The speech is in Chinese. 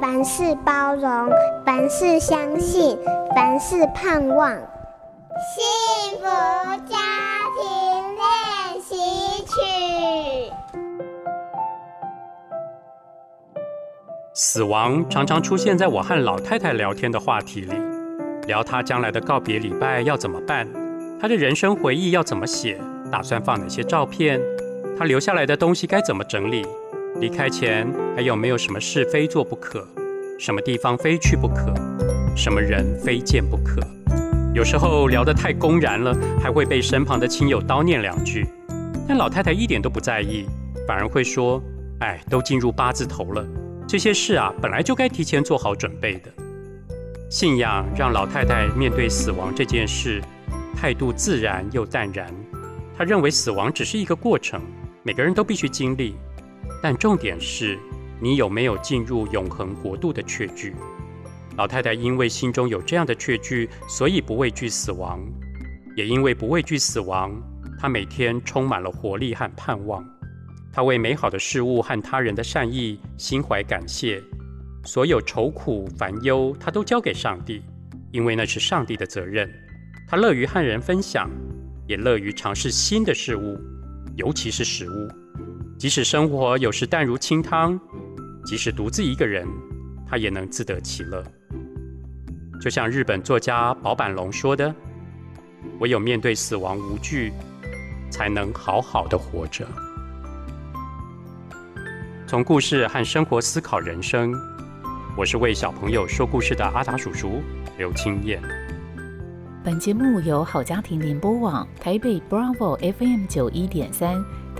凡事包容，凡事相信，凡事盼望。幸福家庭练习曲。死亡常常出现在我和老太太聊天的话题里，聊她将来的告别礼拜要怎么办，她的人生回忆要怎么写，打算放哪些照片，她留下来的东西该怎么整理，离开前还有没有什么事非做不可，什么地方非去不可，什么人非见不可。有时候聊得太公然了，还会被身旁的亲友叨念两句，但老太太一点都不在意，反而会说：“哎，都进入八字头了，这些事啊，本来就该提前做好准备的。”信仰让老太太面对死亡这件事，态度自然又淡然。她认为死亡只是一个过程，每个人都必须经历，但重点是你有没有进入永恒国度的确据。老太太因为心中有这样的确据，所以不畏惧死亡；也因为不畏惧死亡，她每天充满了活力和盼望。她为美好的事物和他人的善意心怀感谢，所有愁苦烦忧，她都交给上帝，因为那是上帝的责任。她乐于和人分享，也乐于尝试新的事物，尤其是食物。即使生活有时淡如清汤，即使独自一个人，他也能自得其乐。就像日本作家保坂隆说的：“唯有面对死亡无惧，才能好好的活着。”从故事和生活思考人生，我是为小朋友说故事的阿达叔叔刘清燕。本节目由好家庭联播网台北 Bravo FM 九一点三、